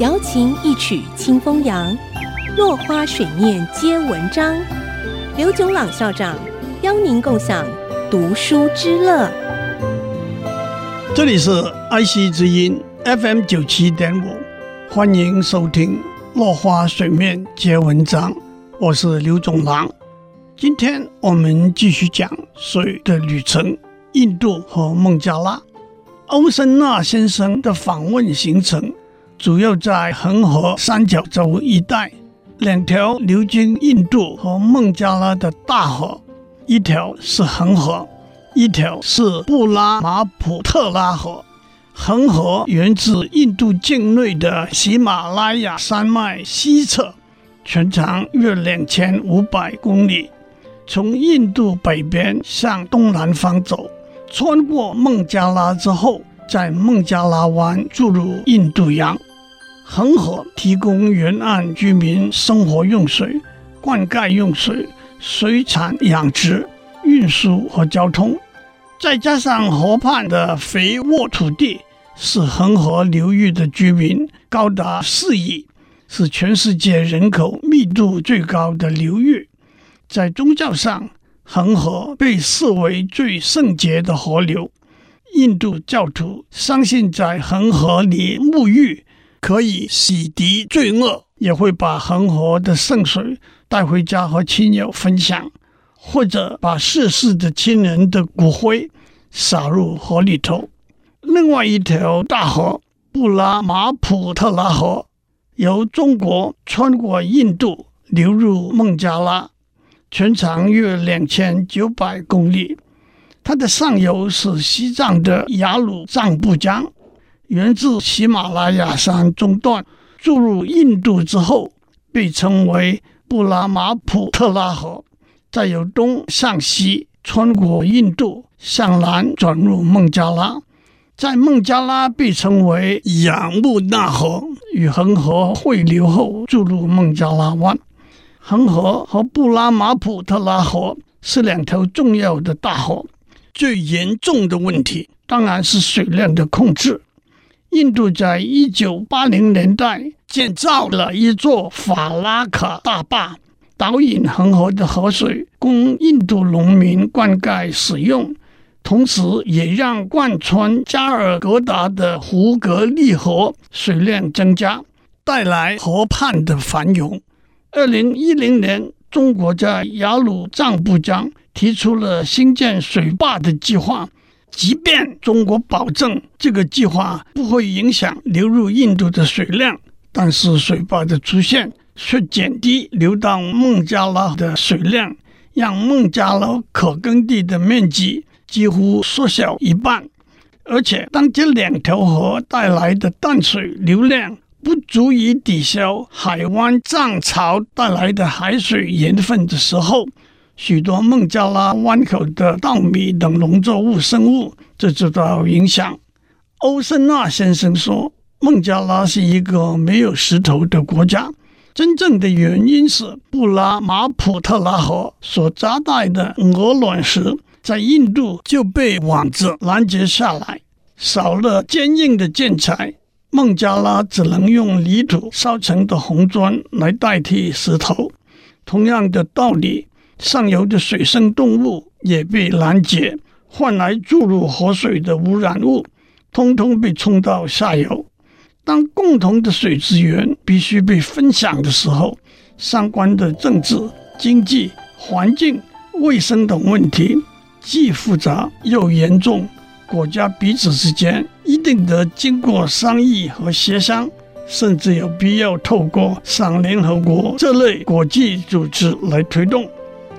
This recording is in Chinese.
瑶琴一曲清风扬，落花水面皆文章。刘炯朗校长邀您共享读书之乐。这里是爱惜之音 FM 九七点五，欢迎收听《落花水面皆文章》，我是刘炯朗。今天我们继续讲水的旅程，印度和孟加拉。欧森纳先生的访问行程主要在恒河三角洲一带，两条流经印度和孟加拉的大河，一条是恒河，一条是布拉马普特拉河。恒河源自印度境内的喜马拉雅山脉西侧，全长约两千五百公里，从印度北边向东南方走。穿过孟加拉之后，在孟加拉湾注入印度洋。恒河提供沿岸居民生活用水、灌溉用水、水产养殖、运输和交通。再加上河畔的肥沃土地，使恒河流域的居民高达四亿，是全世界人口密度最高的流域。在宗教上，恒河被视为最圣洁的河流，印度教徒相信在恒河里沐浴可以洗涤罪恶，也会把恒河的圣水带回家和亲友分享，或者把逝世的亲人的骨灰撒入河里头。另外一条大河布拉马普特拉河由中国穿过印度流入孟加拉。全长约两千九百公里，它的上游是西藏的雅鲁藏布江，源自喜马拉雅山中段，注入印度之后被称为布拉马普特拉河，再由东向西穿过印度，向南转入孟加拉，在孟加拉被称为雅穆纳河，与恒河汇流后注入孟加拉湾。恒河和布拉马普特拉河是两条重要的大河，最严重的问题当然是水量的控制。印度在一九八零年代建造了一座法拉卡大坝，导引恒河的河水供印度农民灌溉使用，同时也让贯穿加尔各答的胡格利河水量增加，带来河畔的繁荣。二零一零年，中国在雅鲁藏布江提出了兴建水坝的计划。即便中国保证这个计划不会影响流入印度的水量，但是水坝的出现却减低流到孟加拉的水量，让孟加拉可耕地的面积几乎缩小一半。而且，当这两条河带来的淡水流量，不足以抵消海湾涨潮带来的海水盐分的时候，许多孟加拉湾口的稻米等农作物生物就受到影响。欧森纳先生说，孟加拉是一个没有石头的国家，真正的原因是布拉马普特拉河所夹带的鹅卵石在印度就被网子拦截下来，少了坚硬的建材。孟加拉只能用泥土烧成的红砖来代替石头。同样的道理，上游的水生动物也被拦截，换来注入河水的污染物，通通被冲到下游。当共同的水资源必须被分享的时候，相关的政治、经济、环境、卫生等问题既复杂又严重。国家彼此之间一定得经过商议和协商，甚至有必要透过上联合国这类国际组织来推动。